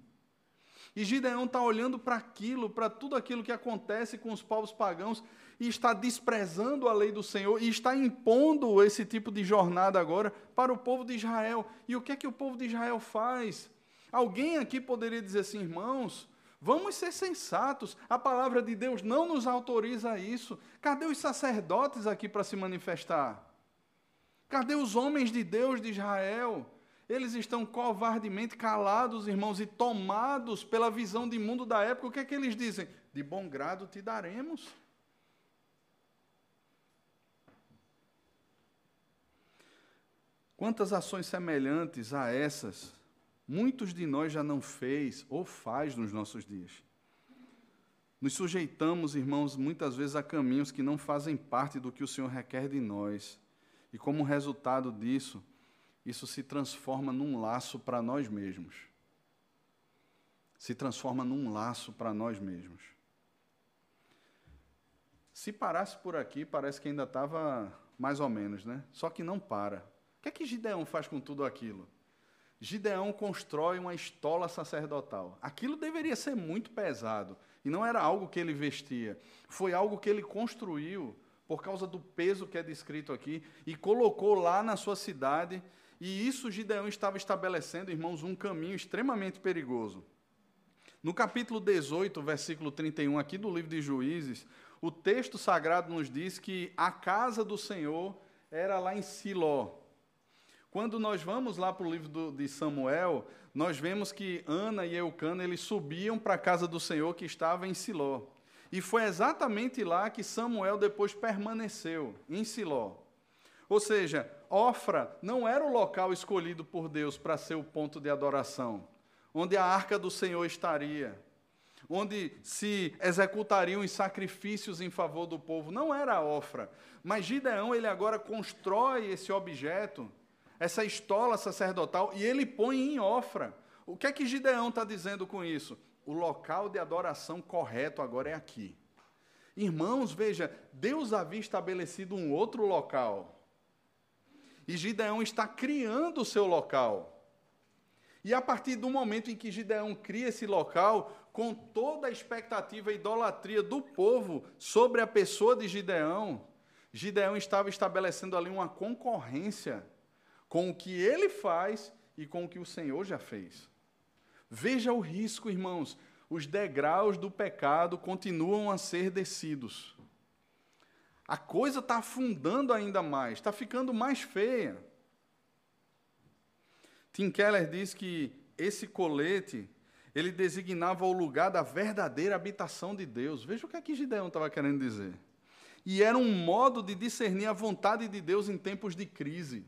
E Gideão está olhando para aquilo, para tudo aquilo que acontece com os povos pagãos, e está desprezando a lei do Senhor, e está impondo esse tipo de jornada agora para o povo de Israel. E o que é que o povo de Israel faz? Alguém aqui poderia dizer assim, irmãos, Vamos ser sensatos. A palavra de Deus não nos autoriza isso. Cadê os sacerdotes aqui para se manifestar? Cadê os homens de Deus de Israel? Eles estão covardemente calados, irmãos, e tomados pela visão de mundo da época. O que é que eles dizem? De bom grado te daremos. Quantas ações semelhantes a essas muitos de nós já não fez ou faz nos nossos dias. Nos sujeitamos, irmãos, muitas vezes a caminhos que não fazem parte do que o Senhor requer de nós. E como resultado disso, isso se transforma num laço para nós mesmos. Se transforma num laço para nós mesmos. Se parasse por aqui, parece que ainda estava mais ou menos, né? Só que não para. O que é que Gideão faz com tudo aquilo? Gideão constrói uma estola sacerdotal. Aquilo deveria ser muito pesado. E não era algo que ele vestia. Foi algo que ele construiu por causa do peso que é descrito aqui e colocou lá na sua cidade. E isso Gideão estava estabelecendo, irmãos, um caminho extremamente perigoso. No capítulo 18, versículo 31 aqui do livro de Juízes, o texto sagrado nos diz que a casa do Senhor era lá em Siló. Quando nós vamos lá para o livro do, de Samuel, nós vemos que Ana e Eucana eles subiam para a casa do Senhor que estava em Siló. E foi exatamente lá que Samuel depois permaneceu, em Siló. Ou seja, Ofra não era o local escolhido por Deus para ser o ponto de adoração, onde a arca do Senhor estaria, onde se executariam os sacrifícios em favor do povo. Não era Ofra. Mas Gideão, ele agora constrói esse objeto essa estola sacerdotal, e ele põe em Ofra. O que é que Gideão está dizendo com isso? O local de adoração correto agora é aqui. Irmãos, veja, Deus havia estabelecido um outro local. E Gideão está criando o seu local. E a partir do momento em que Gideão cria esse local, com toda a expectativa e idolatria do povo sobre a pessoa de Gideão, Gideão estava estabelecendo ali uma concorrência com o que ele faz e com o que o Senhor já fez. Veja o risco, irmãos. Os degraus do pecado continuam a ser descidos. A coisa está afundando ainda mais, está ficando mais feia. Tim Keller diz que esse colete ele designava o lugar da verdadeira habitação de Deus. Veja o que aqui Gideão estava querendo dizer. E era um modo de discernir a vontade de Deus em tempos de crise.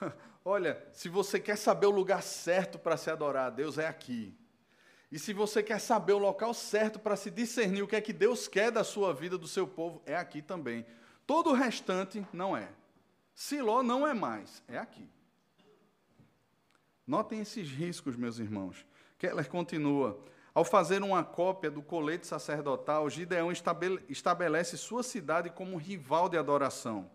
Olha, se você quer saber o lugar certo para se adorar a Deus, é aqui. E se você quer saber o local certo para se discernir o que é que Deus quer da sua vida, do seu povo, é aqui também. Todo o restante não é. Siló não é mais, é aqui. Notem esses riscos, meus irmãos. Keller continua. Ao fazer uma cópia do colete sacerdotal, Gideão estabelece sua cidade como rival de adoração.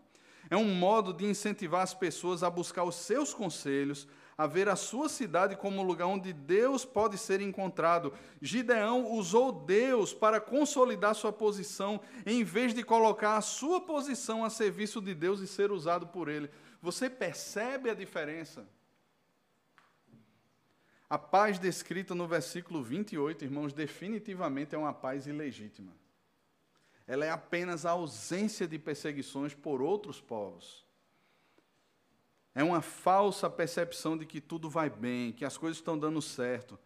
É um modo de incentivar as pessoas a buscar os seus conselhos, a ver a sua cidade como lugar onde Deus pode ser encontrado. Gideão usou Deus para consolidar sua posição, em vez de colocar a sua posição a serviço de Deus e ser usado por Ele. Você percebe a diferença? A paz descrita no versículo 28, irmãos, definitivamente é uma paz ilegítima. Ela é apenas a ausência de perseguições por outros povos. É uma falsa percepção de que tudo vai bem, que as coisas estão dando certo.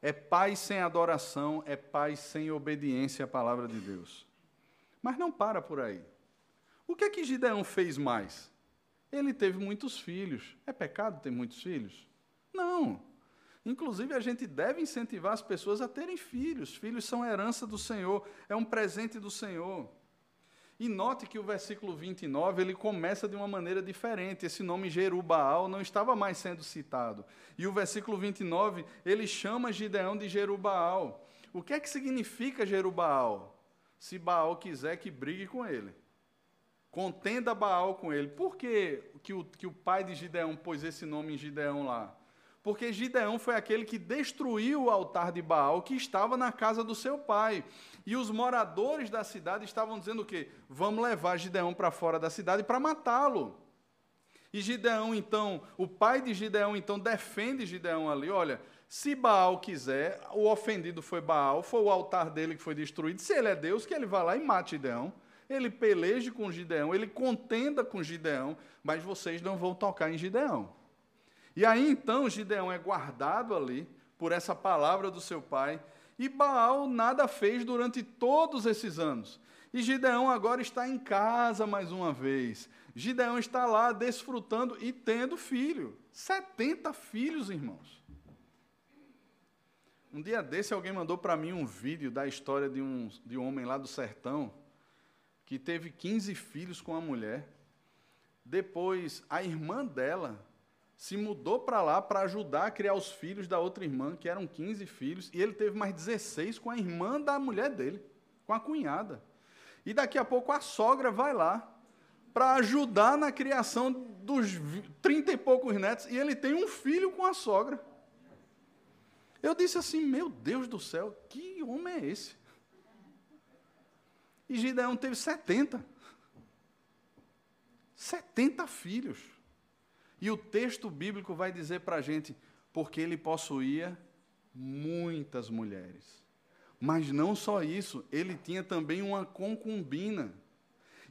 É paz sem adoração, é paz sem obediência à palavra de Deus. Mas não para por aí. O que é que Gideão fez mais? Ele teve muitos filhos. É pecado ter muitos filhos? Não. Inclusive, a gente deve incentivar as pessoas a terem filhos. Filhos são herança do Senhor, é um presente do Senhor. E note que o versículo 29, ele começa de uma maneira diferente. Esse nome Jerubaal não estava mais sendo citado. E o versículo 29, ele chama Gideão de Jerubaal. O que é que significa Jerubaal? Se Baal quiser que brigue com ele. Contenda Baal com ele. Por que, que, o, que o pai de Gideão pôs esse nome em Gideão lá? Porque Gideão foi aquele que destruiu o altar de Baal que estava na casa do seu pai. E os moradores da cidade estavam dizendo o quê? Vamos levar Gideão para fora da cidade para matá-lo. E Gideão, então, o pai de Gideão, então, defende Gideão ali. Olha, se Baal quiser, o ofendido foi Baal, foi o altar dele que foi destruído. Se ele é Deus, que ele vá lá e mate Gideão. Ele peleje com Gideão, ele contenda com Gideão, mas vocês não vão tocar em Gideão. E aí então Gideão é guardado ali por essa palavra do seu pai, e Baal nada fez durante todos esses anos. E Gideão agora está em casa mais uma vez. Gideão está lá desfrutando e tendo filho. 70 filhos, irmãos. Um dia desse alguém mandou para mim um vídeo da história de um, de um homem lá do sertão que teve 15 filhos com a mulher. Depois, a irmã dela se mudou para lá para ajudar a criar os filhos da outra irmã, que eram 15 filhos, e ele teve mais 16 com a irmã da mulher dele, com a cunhada. E daqui a pouco a sogra vai lá para ajudar na criação dos 30 e poucos netos, e ele tem um filho com a sogra. Eu disse assim: Meu Deus do céu, que homem é esse? E Gideão teve 70. 70 filhos. E o texto bíblico vai dizer para a gente, porque ele possuía muitas mulheres. Mas não só isso, ele tinha também uma concubina.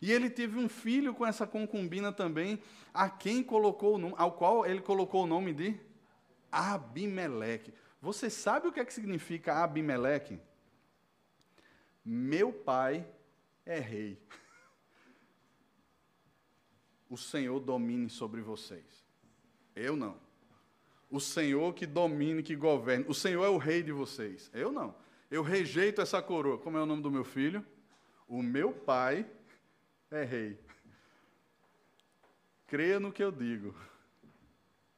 E ele teve um filho com essa concubina também, a quem colocou nome, ao qual ele colocou o nome de Abimeleque. Você sabe o que é que significa Abimeleque? Meu pai é rei o Senhor domine sobre vocês. Eu não. O Senhor que domine, que governe. O Senhor é o rei de vocês. Eu não. Eu rejeito essa coroa. Como é o nome do meu filho? O meu pai é rei. Creia no que eu digo.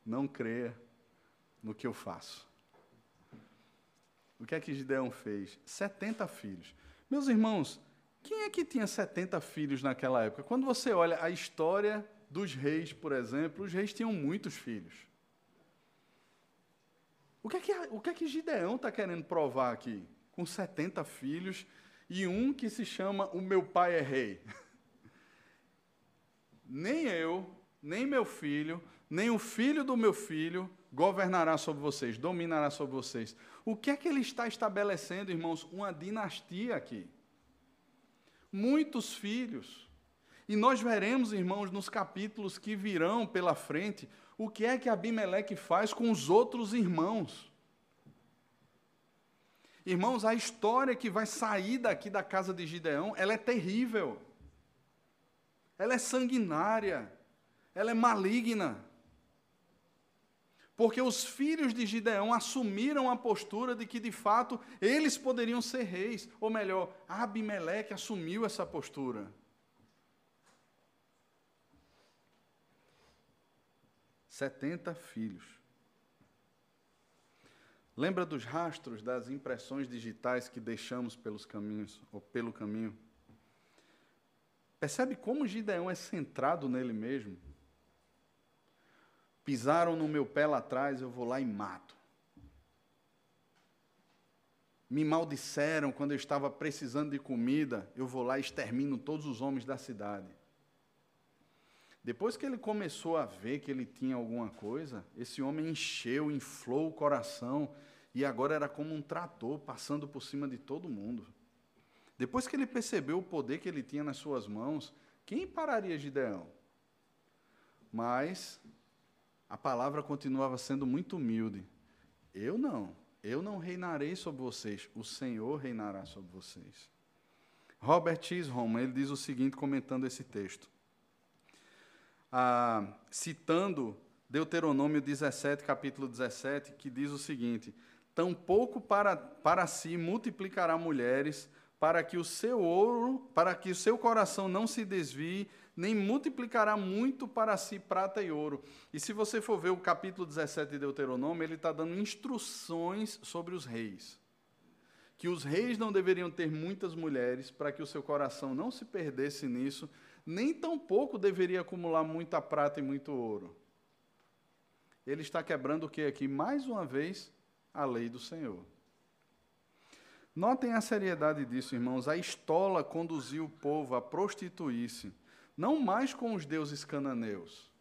Não creia no que eu faço. O que é que Gideão fez? 70 filhos. Meus irmãos, quem é que tinha 70 filhos naquela época? Quando você olha a história dos reis, por exemplo, os reis tinham muitos filhos. O que é que, o que, é que Gideão está querendo provar aqui? Com 70 filhos e um que se chama O Meu Pai é Rei. nem eu, nem meu filho, nem o filho do meu filho governará sobre vocês, dominará sobre vocês. O que é que ele está estabelecendo, irmãos? Uma dinastia aqui muitos filhos. E nós veremos, irmãos, nos capítulos que virão pela frente, o que é que Abimeleque faz com os outros irmãos. Irmãos, a história que vai sair daqui da casa de Gideão, ela é terrível. Ela é sanguinária. Ela é maligna. Porque os filhos de Gideão assumiram a postura de que, de fato, eles poderiam ser reis. Ou melhor, Abimeleque assumiu essa postura. Setenta filhos. Lembra dos rastros das impressões digitais que deixamos pelos caminhos ou pelo caminho? Percebe como Gideão é centrado nele mesmo? Pisaram no meu pé lá atrás, eu vou lá e mato. Me maldisseram quando eu estava precisando de comida, eu vou lá e extermino todos os homens da cidade. Depois que ele começou a ver que ele tinha alguma coisa, esse homem encheu, inflou o coração e agora era como um trator passando por cima de todo mundo. Depois que ele percebeu o poder que ele tinha nas suas mãos, quem pararia Gideão? Mas a palavra continuava sendo muito humilde. Eu não, eu não reinarei sobre vocês, o Senhor reinará sobre vocês. Robert Chisholm, ele diz o seguinte comentando esse texto. Ah, citando Deuteronômio 17, capítulo 17, que diz o seguinte: Tampouco para, para si multiplicará mulheres, para que o seu ouro, para que o seu coração não se desvie, nem multiplicará muito para si prata e ouro. E se você for ver o capítulo 17 de Deuteronômio, ele está dando instruções sobre os reis. Que os reis não deveriam ter muitas mulheres para que o seu coração não se perdesse nisso, nem tampouco deveria acumular muita prata e muito ouro. Ele está quebrando o que aqui? Mais uma vez, a lei do Senhor. Notem a seriedade disso, irmãos. A estola conduziu o povo a prostituir-se, não mais com os deuses cananeus.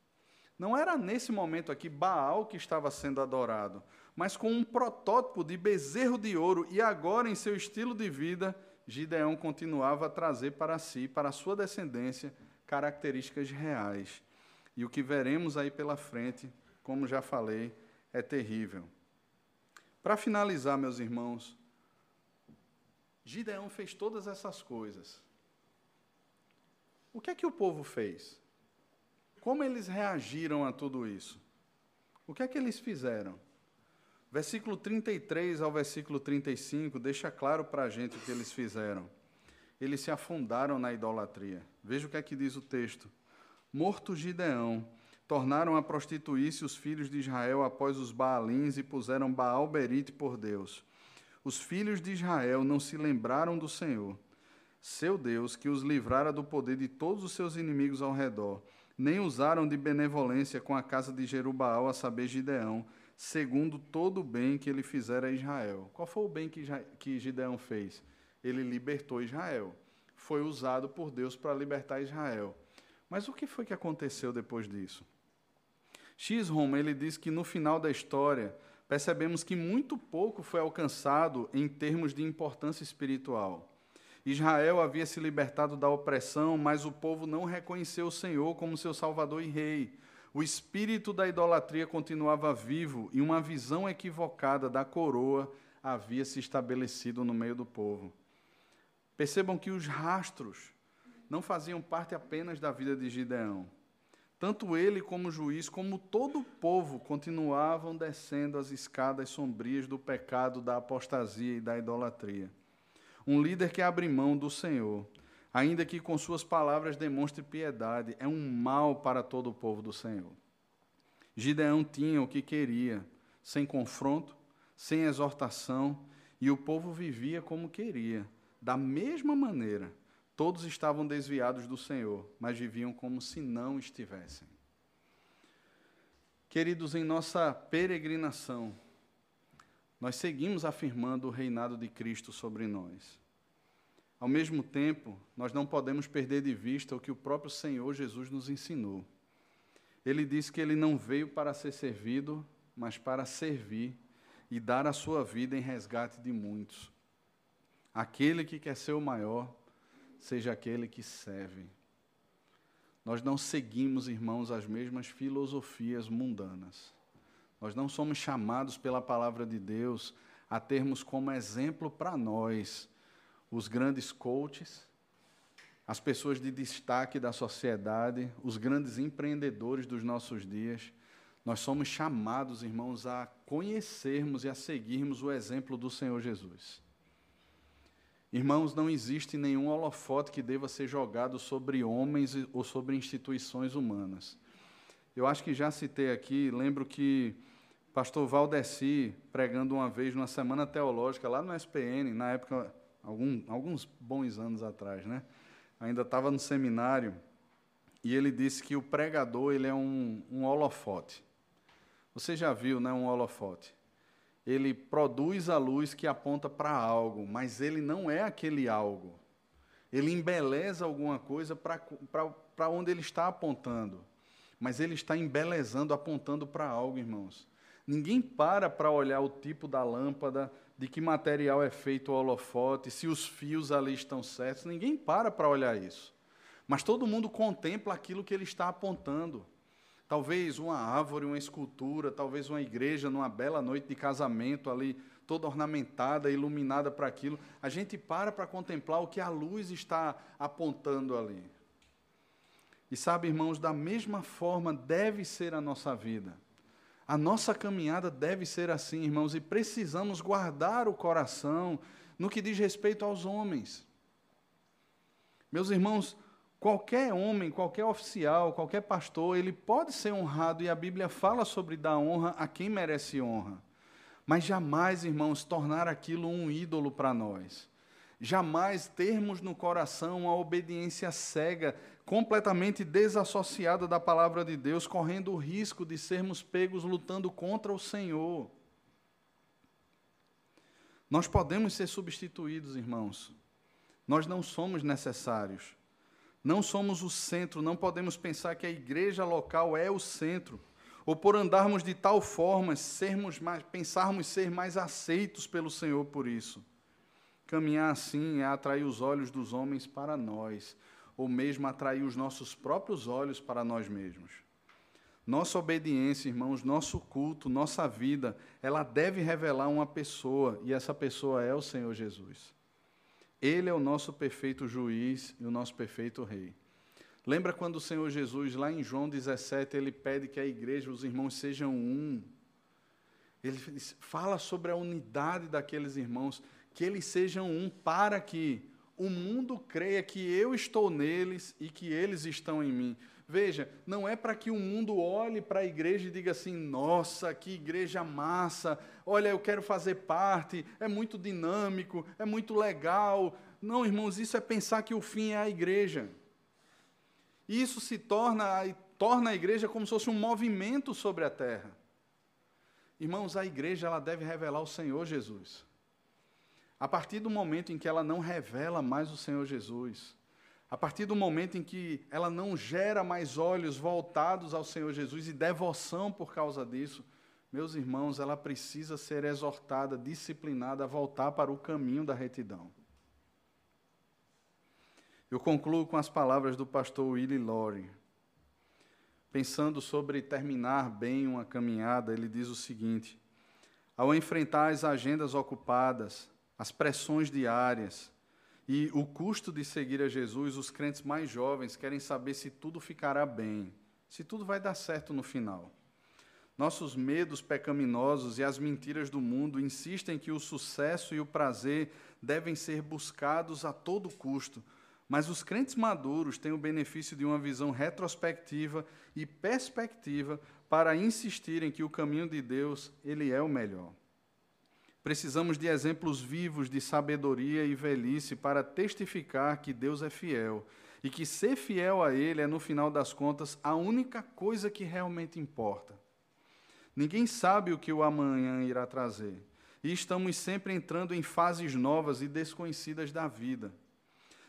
Não era nesse momento aqui Baal que estava sendo adorado, mas com um protótipo de bezerro de ouro, e agora, em seu estilo de vida, Gideão continuava a trazer para si, para a sua descendência, características reais. E o que veremos aí pela frente, como já falei, é terrível. Para finalizar, meus irmãos, Gideão fez todas essas coisas. O que é que o povo fez? Como eles reagiram a tudo isso? O que é que eles fizeram? Versículo 33 ao versículo 35 deixa claro para a gente o que eles fizeram. Eles se afundaram na idolatria. Veja o que é que diz o texto. Morto Gideão, tornaram a prostituir-se os filhos de Israel após os Baalins e puseram Baal Berite por Deus. Os filhos de Israel não se lembraram do Senhor, seu Deus, que os livrara do poder de todos os seus inimigos ao redor, nem usaram de benevolência com a casa de Jerubaal, a saber, Gideão, segundo todo o bem que ele fizera a Israel. Qual foi o bem que, que Gideão fez? Ele libertou Israel. Foi usado por Deus para libertar Israel. Mas o que foi que aconteceu depois disso? X-Home, ele diz que no final da história, percebemos que muito pouco foi alcançado em termos de importância espiritual. Israel havia se libertado da opressão, mas o povo não reconheceu o Senhor como seu Salvador e Rei. O espírito da idolatria continuava vivo e uma visão equivocada da coroa havia se estabelecido no meio do povo. Percebam que os rastros não faziam parte apenas da vida de Gideão. Tanto ele como o juiz, como todo o povo, continuavam descendo as escadas sombrias do pecado, da apostasia e da idolatria. Um líder que abre mão do Senhor, ainda que com suas palavras demonstre piedade, é um mal para todo o povo do Senhor. Gideão tinha o que queria, sem confronto, sem exortação, e o povo vivia como queria, da mesma maneira Todos estavam desviados do Senhor, mas viviam como se não estivessem. Queridos, em nossa peregrinação, nós seguimos afirmando o reinado de Cristo sobre nós. Ao mesmo tempo, nós não podemos perder de vista o que o próprio Senhor Jesus nos ensinou. Ele disse que ele não veio para ser servido, mas para servir e dar a sua vida em resgate de muitos. Aquele que quer ser o maior, seja aquele que serve. Nós não seguimos, irmãos, as mesmas filosofias mundanas. Nós não somos chamados pela palavra de Deus a termos como exemplo para nós os grandes coaches, as pessoas de destaque da sociedade, os grandes empreendedores dos nossos dias. Nós somos chamados, irmãos, a conhecermos e a seguirmos o exemplo do Senhor Jesus. Irmãos, não existe nenhum holofote que deva ser jogado sobre homens ou sobre instituições humanas. Eu acho que já citei aqui, lembro que Pastor Valdeci, pregando uma vez numa semana teológica lá no SPN, na época, algum, alguns bons anos atrás, né? Ainda estava no seminário, e ele disse que o pregador ele é um, um holofote. Você já viu, né, um holofote? Ele produz a luz que aponta para algo, mas ele não é aquele algo. Ele embeleza alguma coisa para onde ele está apontando. Mas ele está embelezando, apontando para algo, irmãos. Ninguém para para olhar o tipo da lâmpada, de que material é feito o holofote, se os fios ali estão certos. Ninguém para para olhar isso. Mas todo mundo contempla aquilo que ele está apontando. Talvez uma árvore, uma escultura, talvez uma igreja numa bela noite de casamento ali, toda ornamentada, iluminada para aquilo. A gente para para contemplar o que a luz está apontando ali. E sabe, irmãos, da mesma forma deve ser a nossa vida. A nossa caminhada deve ser assim, irmãos, e precisamos guardar o coração no que diz respeito aos homens. Meus irmãos, Qualquer homem, qualquer oficial, qualquer pastor, ele pode ser honrado e a Bíblia fala sobre dar honra a quem merece honra. Mas jamais, irmãos, tornar aquilo um ídolo para nós. Jamais termos no coração uma obediência cega, completamente desassociada da palavra de Deus, correndo o risco de sermos pegos lutando contra o Senhor. Nós podemos ser substituídos, irmãos. Nós não somos necessários. Não somos o centro, não podemos pensar que a igreja local é o centro, ou por andarmos de tal forma, sermos mais, pensarmos ser mais aceitos pelo Senhor por isso. Caminhar assim é atrair os olhos dos homens para nós, ou mesmo atrair os nossos próprios olhos para nós mesmos. Nossa obediência, irmãos, nosso culto, nossa vida, ela deve revelar uma pessoa, e essa pessoa é o Senhor Jesus. Ele é o nosso perfeito juiz e o nosso perfeito rei. Lembra quando o Senhor Jesus, lá em João 17, ele pede que a igreja, os irmãos sejam um. Ele fala sobre a unidade daqueles irmãos, que eles sejam um para que o mundo creia que eu estou neles e que eles estão em mim. Veja, não é para que o mundo olhe para a igreja e diga assim: nossa, que igreja massa, olha, eu quero fazer parte, é muito dinâmico, é muito legal. Não, irmãos, isso é pensar que o fim é a igreja. Isso se torna, torna a igreja como se fosse um movimento sobre a terra. Irmãos, a igreja ela deve revelar o Senhor Jesus. A partir do momento em que ela não revela mais o Senhor Jesus, a partir do momento em que ela não gera mais olhos voltados ao Senhor Jesus e devoção por causa disso, meus irmãos, ela precisa ser exortada, disciplinada a voltar para o caminho da retidão. Eu concluo com as palavras do pastor Willie Lore. Pensando sobre terminar bem uma caminhada, ele diz o seguinte: ao enfrentar as agendas ocupadas, as pressões diárias, e o custo de seguir a Jesus, os crentes mais jovens querem saber se tudo ficará bem, se tudo vai dar certo no final. Nossos medos pecaminosos e as mentiras do mundo insistem que o sucesso e o prazer devem ser buscados a todo custo, mas os crentes maduros têm o benefício de uma visão retrospectiva e perspectiva para insistirem que o caminho de Deus, ele é o melhor. Precisamos de exemplos vivos de sabedoria e velhice para testificar que Deus é fiel e que ser fiel a Ele é, no final das contas, a única coisa que realmente importa. Ninguém sabe o que o amanhã irá trazer e estamos sempre entrando em fases novas e desconhecidas da vida.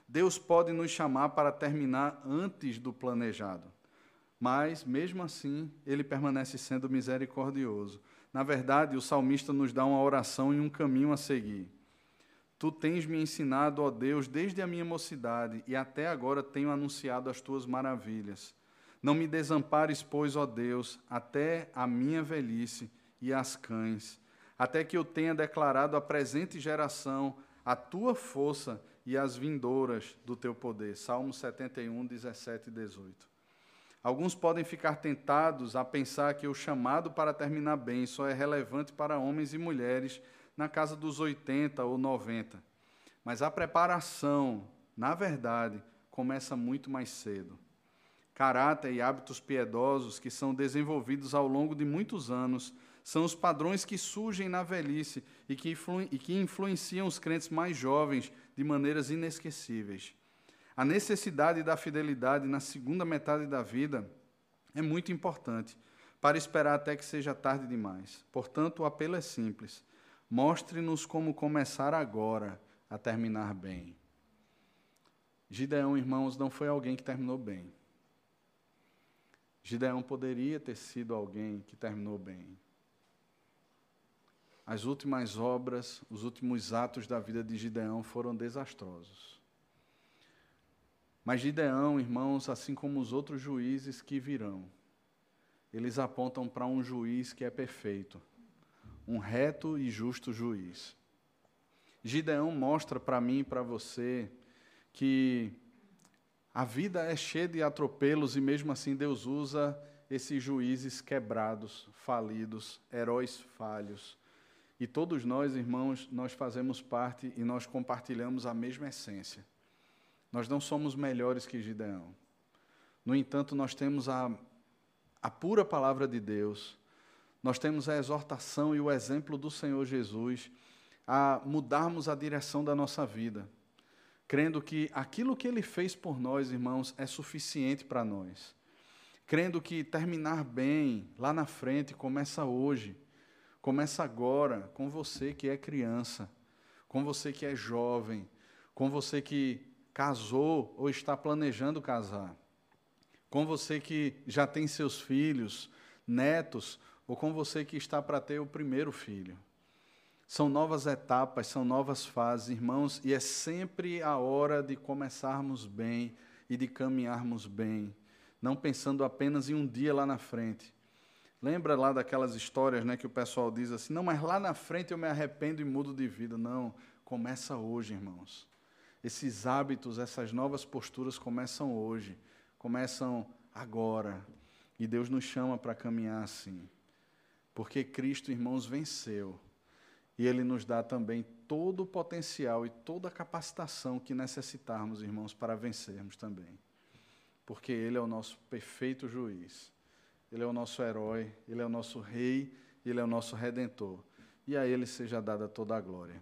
Deus pode nos chamar para terminar antes do planejado, mas, mesmo assim, Ele permanece sendo misericordioso na verdade, o salmista nos dá uma oração e um caminho a seguir. Tu tens me ensinado, ó Deus, desde a minha mocidade, e até agora tenho anunciado as tuas maravilhas. Não me desampares, pois, ó Deus, até a minha velhice e as cães, até que eu tenha declarado à presente geração a tua força e as vindouras do teu poder. Salmo 71, 17 e 18. Alguns podem ficar tentados a pensar que o chamado para terminar bem só é relevante para homens e mulheres na casa dos 80 ou 90. Mas a preparação, na verdade, começa muito mais cedo. Caráter e hábitos piedosos que são desenvolvidos ao longo de muitos anos são os padrões que surgem na velhice e que, influ que influenciam os crentes mais jovens de maneiras inesquecíveis. A necessidade da fidelidade na segunda metade da vida é muito importante, para esperar até que seja tarde demais. Portanto, o apelo é simples: mostre-nos como começar agora a terminar bem. Gideão, irmãos, não foi alguém que terminou bem. Gideão poderia ter sido alguém que terminou bem. As últimas obras, os últimos atos da vida de Gideão foram desastrosos. Mas Gideão, irmãos, assim como os outros juízes que virão, eles apontam para um juiz que é perfeito, um reto e justo juiz. Gideão mostra para mim e para você que a vida é cheia de atropelos e mesmo assim Deus usa esses juízes quebrados, falidos, heróis falhos. E todos nós, irmãos, nós fazemos parte e nós compartilhamos a mesma essência. Nós não somos melhores que Gideão. No entanto, nós temos a, a pura palavra de Deus, nós temos a exortação e o exemplo do Senhor Jesus a mudarmos a direção da nossa vida crendo que aquilo que ele fez por nós, irmãos, é suficiente para nós. Crendo que terminar bem lá na frente começa hoje, começa agora, com você que é criança, com você que é jovem, com você que casou ou está planejando casar, com você que já tem seus filhos, netos, ou com você que está para ter o primeiro filho. São novas etapas, são novas fases, irmãos, e é sempre a hora de começarmos bem e de caminharmos bem, não pensando apenas em um dia lá na frente. Lembra lá daquelas histórias né, que o pessoal diz assim: não, mas lá na frente eu me arrependo e mudo de vida. Não, começa hoje, irmãos. Esses hábitos, essas novas posturas começam hoje, começam agora. E Deus nos chama para caminhar assim. Porque Cristo, irmãos, venceu. E Ele nos dá também todo o potencial e toda a capacitação que necessitarmos, irmãos, para vencermos também. Porque Ele é o nosso perfeito juiz. Ele é o nosso herói, Ele é o nosso rei, Ele é o nosso redentor. E a Ele seja dada toda a glória.